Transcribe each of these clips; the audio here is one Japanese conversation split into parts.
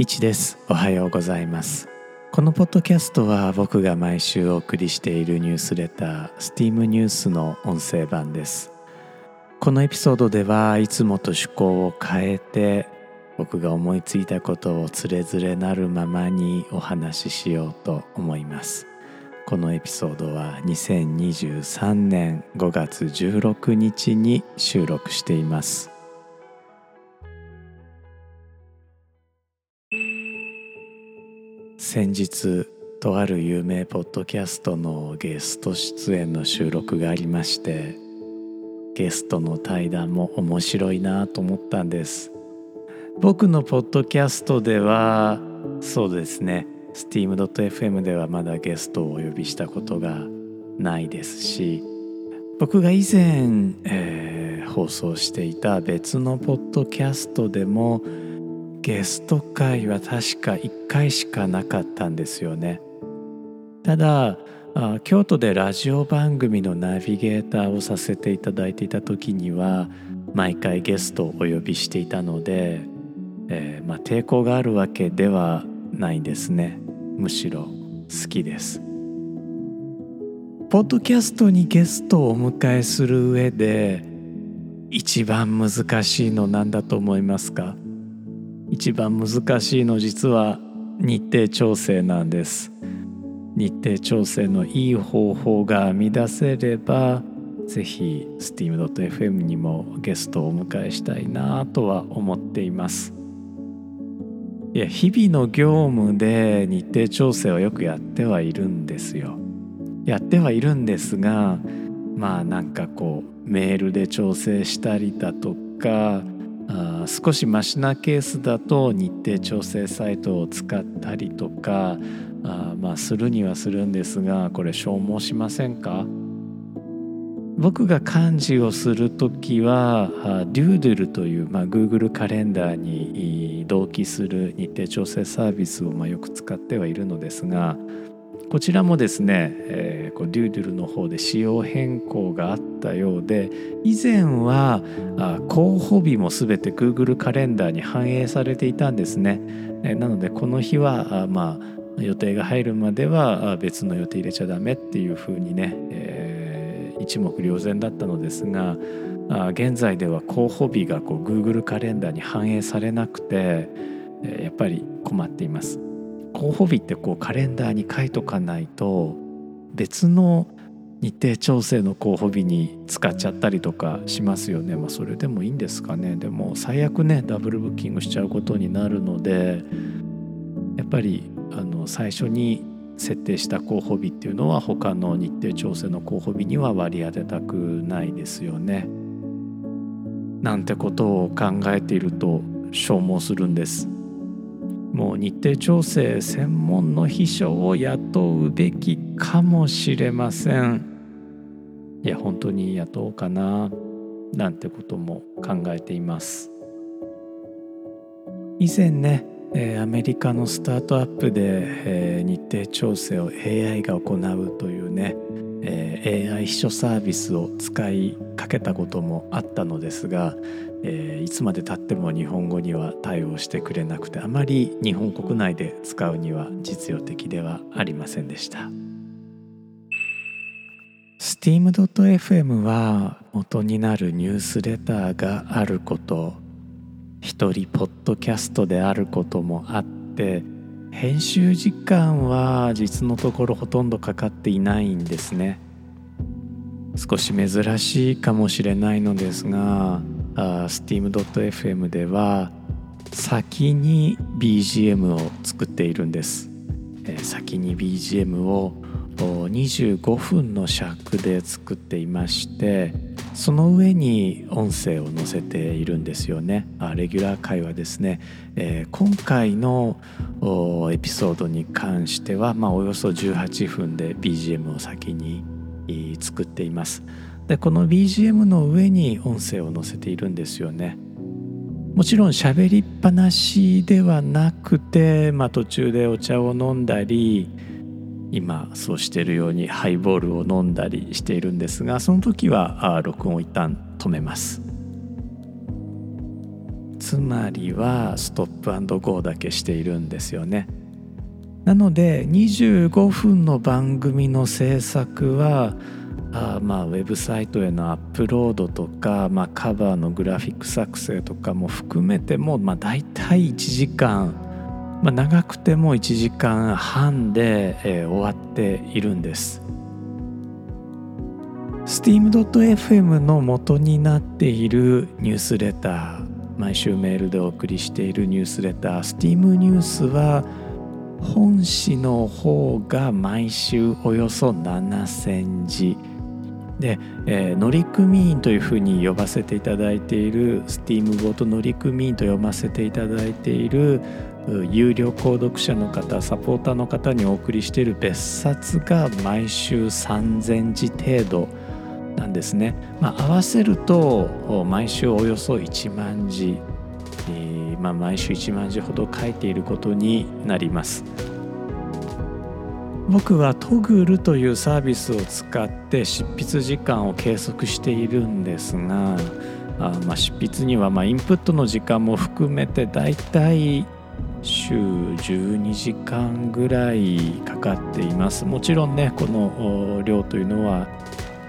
いちです。おはようございます。このポッドキャストは僕が毎週お送りしているニュースレタースティームニュースの音声版です。このエピソードではいつもと趣向を変えて僕が思いついたことをつれづれなるままにお話ししようと思います。このエピソードは2023年5月16日に収録しています。先日とある有名ポッドキャストのゲスト出演の収録がありましてゲストの対談も面白いなと思ったんです。僕のポッドキャストではそうですね steam.fm ではまだゲストをお呼びしたことがないですし僕が以前、えー、放送していた別のポッドキャストでもゲスト会は確か1回しかなかったんですよね。ただ京都でラジオ番組のナビゲーターをさせていただいていた時には毎回ゲストをお呼びしていたので、えー、まあ、抵抗があるわけではないんですね。むしろ好きです。ポッドキャストにゲストをお迎えする上で一番難しいの何だと思いますか？一番難しいの実は日程調整なんです。日程調整のいい方法が編み出せればぜひ steam.fm にもゲストをお迎えしたいなとは思っています。いや日々の業務で日程調整はよくやってはいるんですよ。やってはいるんですがまあなんかこうメールで調整したりだとか少しマシなケースだと日程調整サイトを使ったりとかあまあするにはするんですがこれ消耗しませんか？僕が漢字をする時はデュードゥルという、まあ、Google カレンダーに同期する日程調整サービスをまあよく使ってはいるのですがこちらもですね、えー、こうデュードゥルの方で仕様変更があったようで以前はあ候補日も全て Google カレンダーに反映されていたんですね。え、なのでこの日はあまあ予定が入るまでは別の予定入れちゃダメっていうふうにね、えー、一目瞭然だったのですがあ現在では候補日がこう Google カレンダーに反映されなくて、え、やっぱり困っています。候補日ってこうカレンダーに書いとかないと別の日程調整の候補日に使っちゃったりとかしますよねまあそれでもいいんですかねでも最悪ねダブルブッキングしちゃうことになるのでやっぱりあの最初に設定した候補日っていうのは他の日程調整の候補日には割り当てたくないですよね。なんてことを考えていると消耗するんです。もう日程調整専門の秘書を雇うべきかもしれませんいや本当に雇おうかななんてことも考えています。以前ねアメリカのスタートアップで日程調整を AI が行うというね AI 秘書サービスを使いかけたこともあったのですが、いつまでたっても日本語には対応してくれなくてあまり日本国内で使うには実用的ではありませんでした。steam.fm は元になるニュースレターがあること一人ポッドキャストであることもあって編集時間は実のところほとんどかかっていないんですね。少し珍しいかもしれないのですが steam.fm では先に BGM を作っているんです、えー、先に BGM を25分の尺で作っていましてその上に音声を載せているんですよね。レギュラー会はですね、えー、今回のエピソードに関しては、まあ、およそ18分で BGM を先に作っています。でこの BGM の上に音声を載せているんですよね。もちろん喋りっぱなしではなくて、まあ、途中でお茶を飲んだり今そうしているようにハイボールを飲んだりしているんですがその時は録音を一旦止めますつまりはストップゴーだけしているんですよね。なので25分の番組の制作はあまあウェブサイトへのアップロードとか、まあ、カバーのグラフィック作成とかも含めても、まあ、大体1時間、まあ、長くても1時間半で、えー、終わっているんです。steam.fm の元になっているニュースレター毎週メールでお送りしているニュースレター Steam ニュースは本誌の方が毎週およそ7,000字で、えー、乗組員というふうに呼ばせていただいている Steam ボート乗組員と読ませていただいている有料購読者の方サポーターの方にお送りしている別冊が毎週3,000字程度なんですね、まあ、合わせると毎週およそ1万字、えー、まあ、毎週1万字ほど書いていることになります。僕はトグルというサービスを使って執筆時間を計測しているんですがあまあ執筆にはまインプットの時間も含めてだいたい週12時間ぐらいかかっています。もちろんねこの量というのは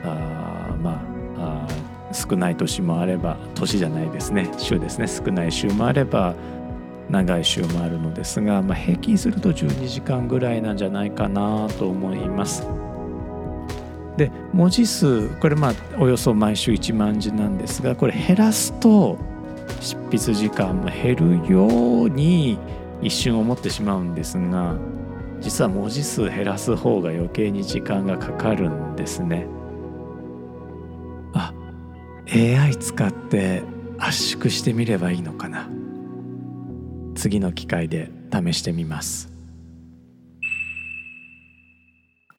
あまあ少ない年もあれば年じゃないですね。週ですね。少ない週もあれば長い週もあるのですが、まあ、平均すると12時間ぐらいなんじゃないかなと思います。で文字数これまあおよそ毎週1万字なんですがこれ減らすと執筆時間も減るように一瞬思ってしまうんですが実は文字数減らす方が余計に時間がかかるんですね。あ AI 使って圧縮してみればいいのかな次の機会で試してみます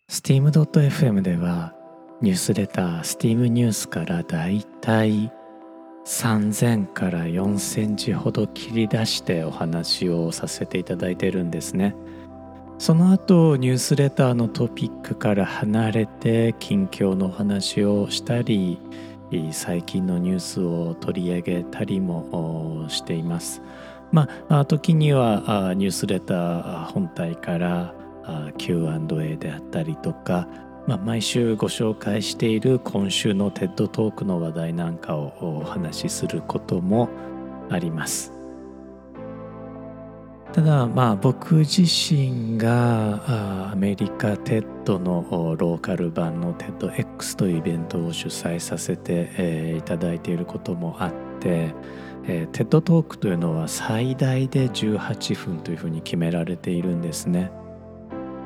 steam.fm ではニュースレター Steam ニュースからだいたい3000から4000字ほど切り出してお話をさせていただいているんですねその後ニュースレターのトピックから離れて近況のお話をしたり最近のニュースを取り上げたりもしています。まあ、時にはニュースレター本体から Q&A であったりとか、まあ、毎週ご紹介している今週の TED トークの話題なんかをお話しすることもあります。ただまあ僕自身がアメリカ TED のローカル版の TEDx というイベントを主催させて、いただいていることもあって、えー、TED トークというのは最大で18分というふうに決められているんですね。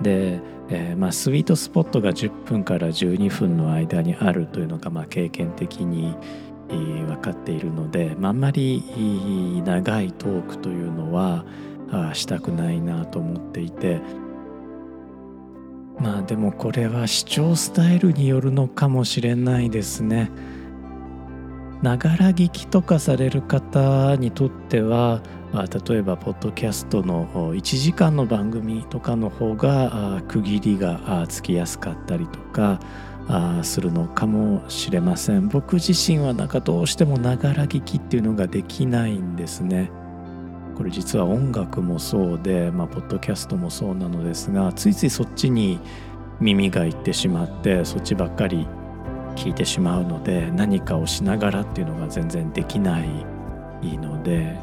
で、えーまあ、スイートスポットが10分から12分の間にあるというのが、まあ、経験的に分かっているので、まあ、あんまり長いトークというのはあしたくないなと思っていてまあでもこれは視聴スタイルによるのかもしれないですね。ながら聞きとかされる方にとっては例えばポッドキャストの1時間の番組とかの方が区切りがつきやすかったりとかするのかもしれません僕自身はなんかどうしてもながら聞きっていうのができないんですね。これ実は音楽もそうで、まあ、ポッドキャストもそうなのですがついついそっちに耳がいってしまってそっちばっかり聞いてしまうので何かをしながらっていうのが全然できないので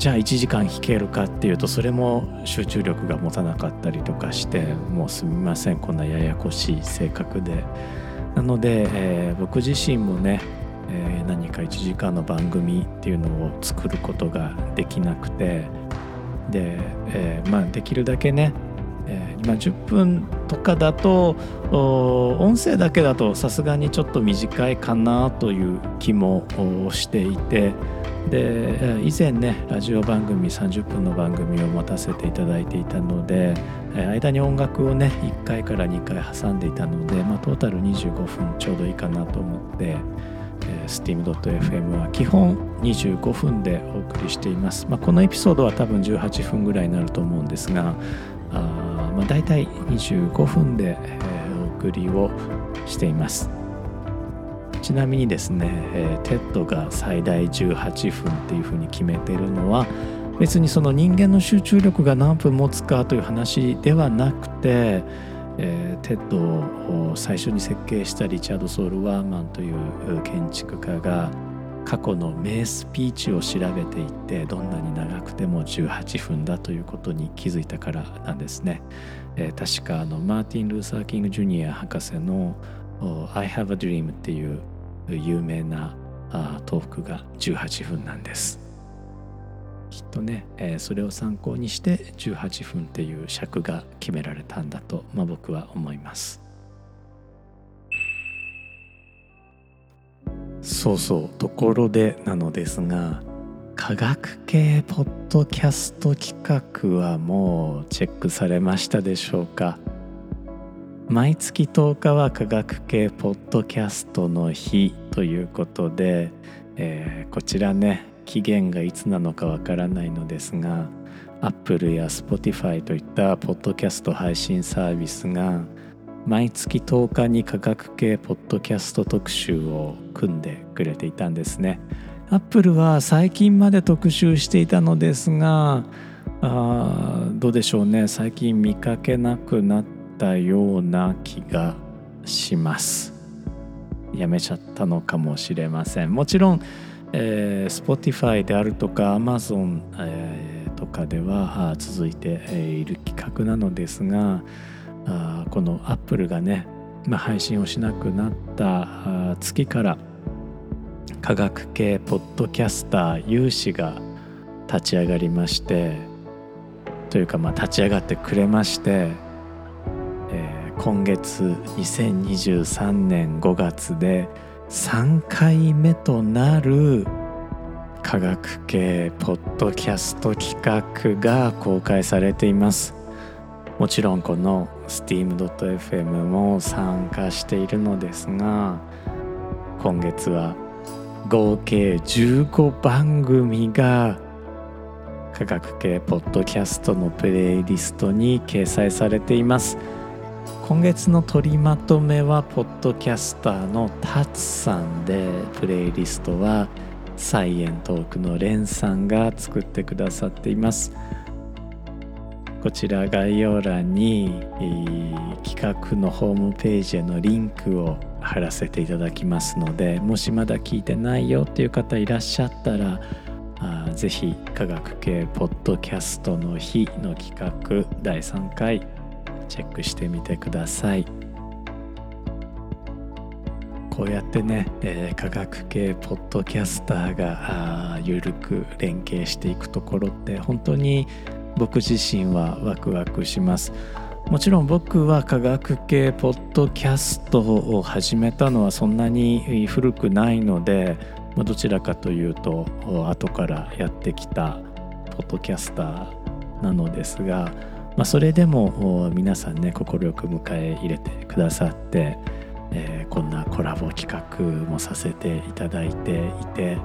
じゃあ1時間弾けるかっていうとそれも集中力が持たなかったりとかしてもうすみませんこんなややこしい性格で。なので、えー、僕自身もねえー、何か1時間の番組っていうのを作ることができなくて。で、えー、まあ、できるだけね、えー、今10分とかだと音声だけだとさすがにちょっと短いかなという気もしていてで以前ねラジオ番組30分の番組を持たせていただいていたので間に音楽をね1回から2回挟んでいたので、まあ、トータル25分ちょうどいいかなと思って。steam.fm は基本25分でお送りしています、まあ、このエピソードは多分18分ぐらいになると思うんですが、まあ、大体25分で、え、お送りをしています。ちなみにですね、えー、 TEDが最大18分っていうふうに決めてるのは別にその人間の集中力が何分持つかという話ではなくて、えー、 TEDを最初に設計したリチャード・ソール・ワーマンという建築家が過去の名スピーチを調べていってどんなに長くても18分だということに気づいたからなんですね。えー、確かあのマーティン・ルーサー・キング・ジュニア博士の「I have a dream」っていう有名なトークが18分なんです。きっとね、えー、それを参考にして18分っていう尺が決められたんだと、まあ、僕は思います。そうそう。ところでなのですが科学系ポッドキャスト企画はもうチェックされましたでしょうか？毎月10日は科学系ポッドキャストの日ということで、えー、こちらね期限がいつなのかわからないのですが Apple や Spotify といったポッドキャスト配信サービスが毎月10日に科学系ポッドキャスト特集を組んでくれていたんですね。アップルは最近まで特集していたのですがあどうでしょうね。最近見かけなくなったような気がします。やめちゃったのかもしれません。もちろん、えー、Spotify であるとか Amazon、えー、とかでは続いている企画なのですがあこのアップルがね、まあ、配信をしなくなった月から科学系ポッドキャスター有志が立ち上がりましてというかまあ立ち上がってくれまして、えー、今月2023年5月で3回目となる科学系ポッドキャスト企画が公開されています。もちろんこの steam.fm も参加しているのですが今月は合計15番組が科学系ポッドキャストのプレイリストに掲載されています。今月の取りまとめはポッドキャスターのタツさんでプレイリストはサイエントークのレンさんが作ってくださっています。こちら概要欄に企画のホームページへのリンクを貼らせていただきますのでもしまだ聞いてないよっていう方いらっしゃったらあぜひ科学系ポッドキャストの日の企画第3回チェックしてみてください。こうやってね、えー、科学系ポッドキャスターがゆるく連携していくところって本当に僕自身はワクワクします。もちろん僕は科学系ポッドキャストを始めたのはそんなに古くないのでどちらかというと後からやってきたポッドキャスターなのですが、まあ、それでも皆さんね快く迎え入れてくださって、えー、こんなコラボ企画もさせていただいていて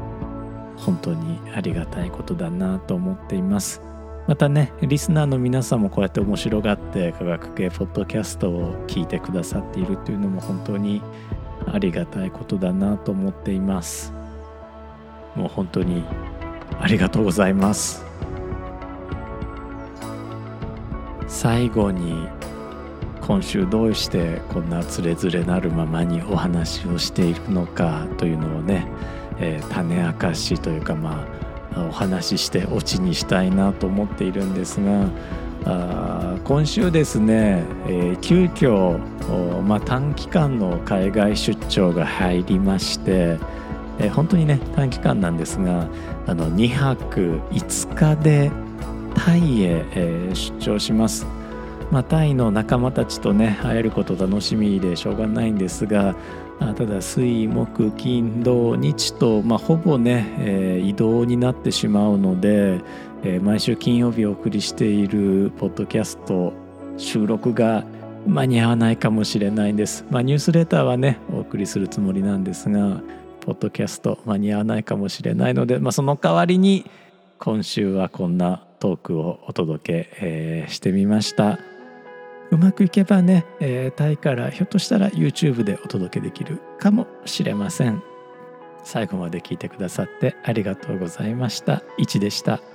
本当にありがたいことだなと思っています。またねリスナーの皆さんもこうやって面白がって科学系ポッドキャストを聞いてくださっているというのも本当にありがたいことだなと思っています。もう本当にありがとうございます。最後に今週どうしてこんなつれづれなるままにお話をしているのかというのをね、えー、種明かしというかまあお話ししてオチにしたいなと思っているんですがあ今週ですね、えー、急遽まあ、短期間の海外出張が入りまして、えー、本当にね短期間なんですがあの2泊5日でタイへ、えー、出張します。まあ、タイの仲間たちとね会えること楽しみでしょうがないんですがただ水木金土日と、まあ、ほぼね、えー、移動になってしまうので、えー、毎週金曜日お送りしているポッドキャスト収録が間に合わないかもしれないんです、まあ、ニュースレターはねお送りするつもりなんですがポッドキャスト間に合わないかもしれないので、まあ、その代わりに今週はこんなトークをお届け、えー、してみました。うまくいけばね、えー、タイからひょっとしたら YouTube でお届けできるかもしれません。最後まで聞いてくださってありがとうございました。いちでした。